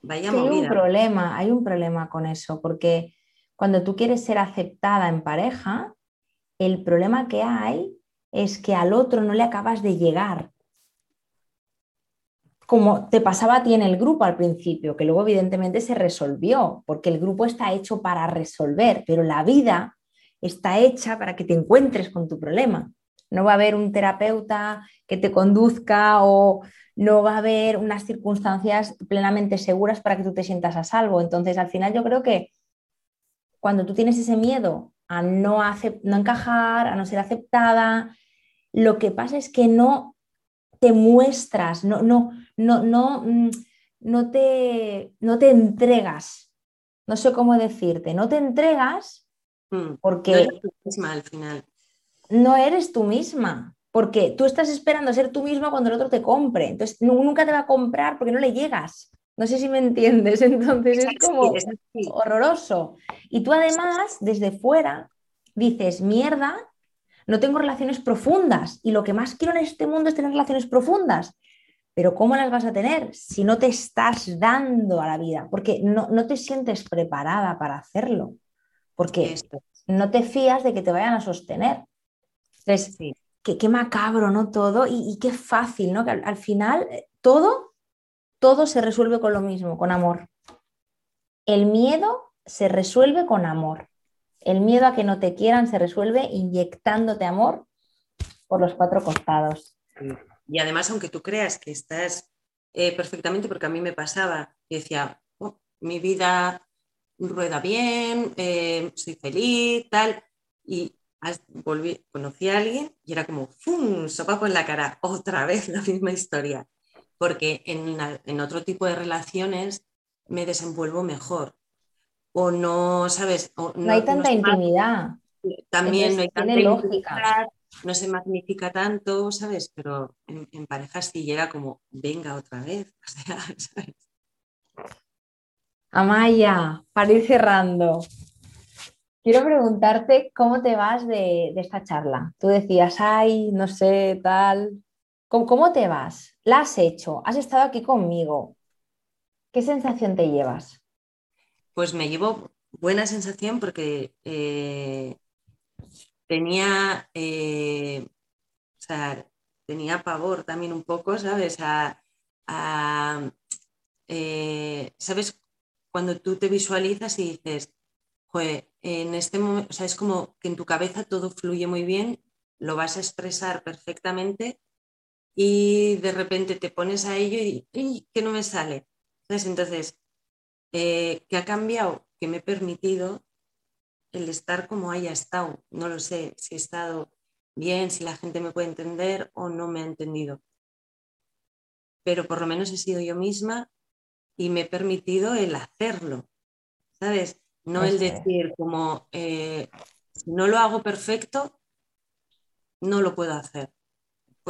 Speaker 2: vaya movida.
Speaker 1: Hay un problema, hay un problema con eso, porque cuando tú quieres ser aceptada en pareja, el problema que hay es que al otro no le acabas de llegar. Como te pasaba a ti en el grupo al principio, que luego evidentemente se resolvió, porque el grupo está hecho para resolver, pero la vida está hecha para que te encuentres con tu problema. No va a haber un terapeuta que te conduzca o no va a haber unas circunstancias plenamente seguras para que tú te sientas a salvo. Entonces, al final yo creo que cuando tú tienes ese miedo a no, no encajar, a no ser aceptada, lo que pasa es que no te muestras, no, no, no, no, mm, no, te, no te entregas. No sé cómo decirte, no te entregas
Speaker 2: mm, porque... No eres tú misma al final.
Speaker 1: No eres tú misma, porque tú estás esperando ser tú misma cuando el otro te compre. Entonces, nunca te va a comprar porque no le llegas. No sé si me entiendes, entonces es como horroroso. Y tú además, desde fuera, dices, mierda, no tengo relaciones profundas y lo que más quiero en este mundo es tener relaciones profundas. Pero ¿cómo las vas a tener si no te estás dando a la vida? Porque no, te sientes preparada para hacerlo. Porque no te fías de que te vayan a sostener. Entonces, qué, macabro, ¿no? Todo y, qué fácil, ¿no? Que al final eh, todo todo se resuelve con lo mismo, con amor. El miedo se resuelve con amor. El miedo a que no te quieran se resuelve inyectándote amor por los cuatro costados.
Speaker 2: Y además, aunque tú creas que estás eh, perfectamente, porque a mí me pasaba, y decía, oh, mi vida rueda bien, eh, soy feliz, tal, y volví, conocí a alguien y era como, ¡fum! sopapo en la cara, otra vez la misma historia. Porque en, otro tipo de relaciones me desenvuelvo mejor. O no, ¿sabes?
Speaker 1: no, hay tanta intimidad.
Speaker 2: También no hay tanta lógica. no se magnifica tanto, ¿sabes? Pero en, en pareja sí llega como, venga otra vez.
Speaker 1: Amaya, para ir cerrando, quiero preguntarte cómo te vas de, esta charla. Tú decías, ay, no sé, tal. ¿Cómo, te vas? ¿La has hecho? ¿Has estado aquí conmigo? ¿Qué sensación te llevas?
Speaker 2: Pues me llevo buena sensación porque eh, tenía, eh, o sea, tenía pavor también un poco, ¿sabes? Eh, ¿Sabes? Cuando tú te visualizas y dices, en este momento, o sea, es como que en tu cabeza todo fluye muy bien, lo vas a expresar perfectamente y de repente te pones a ello y, que no me sale. Entonces, eh, ¿qué ha cambiado? Que me he permitido el estar como haya estado. No lo sé si he estado bien, si la gente me puede entender o no me ha entendido. Pero por lo menos he sido yo misma y me he permitido el hacerlo, ¿sabes? No el decir como, eh, si no lo hago perfecto, no lo puedo hacer.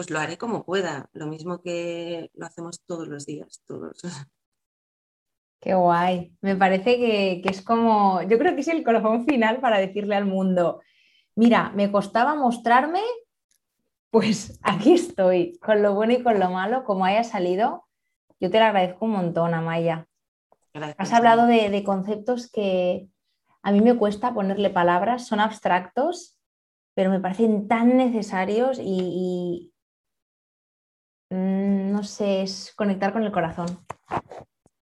Speaker 2: Pues lo haré como pueda, lo mismo que lo hacemos todos los días, todos.
Speaker 1: Qué guay. Me parece que, es como, yo creo que es el corazón final para decirle al mundo, mira, me costaba mostrarme, pues aquí estoy, con lo bueno y con lo malo, como haya salido. Yo te lo agradezco un montón, Amaya. Has hablado de, conceptos que a mí me cuesta ponerle palabras, son abstractos, pero me parecen tan necesarios y, no sé, es conectar con el corazón.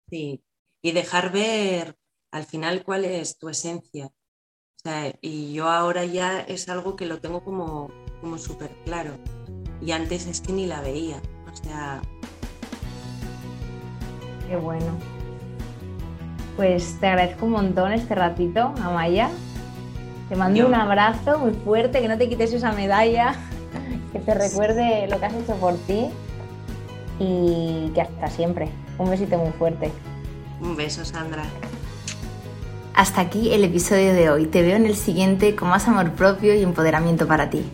Speaker 2: Sí, y dejar ver al final cuál es tu esencia. y yo ahora ya es algo que lo tengo como, como súper claro. Y antes es que ni la veía. O sea.
Speaker 1: Qué bueno. Pues te agradezco un montón este ratito, Amaya. Te mando un abrazo muy fuerte, que no te quites esa medalla, que te recuerde lo que has hecho por ti y que hasta siempre. Un besito muy fuerte.
Speaker 2: Un beso, Sandra.
Speaker 1: Hasta aquí el episodio de hoy. Te veo en el siguiente con más amor propio y empoderamiento para ti.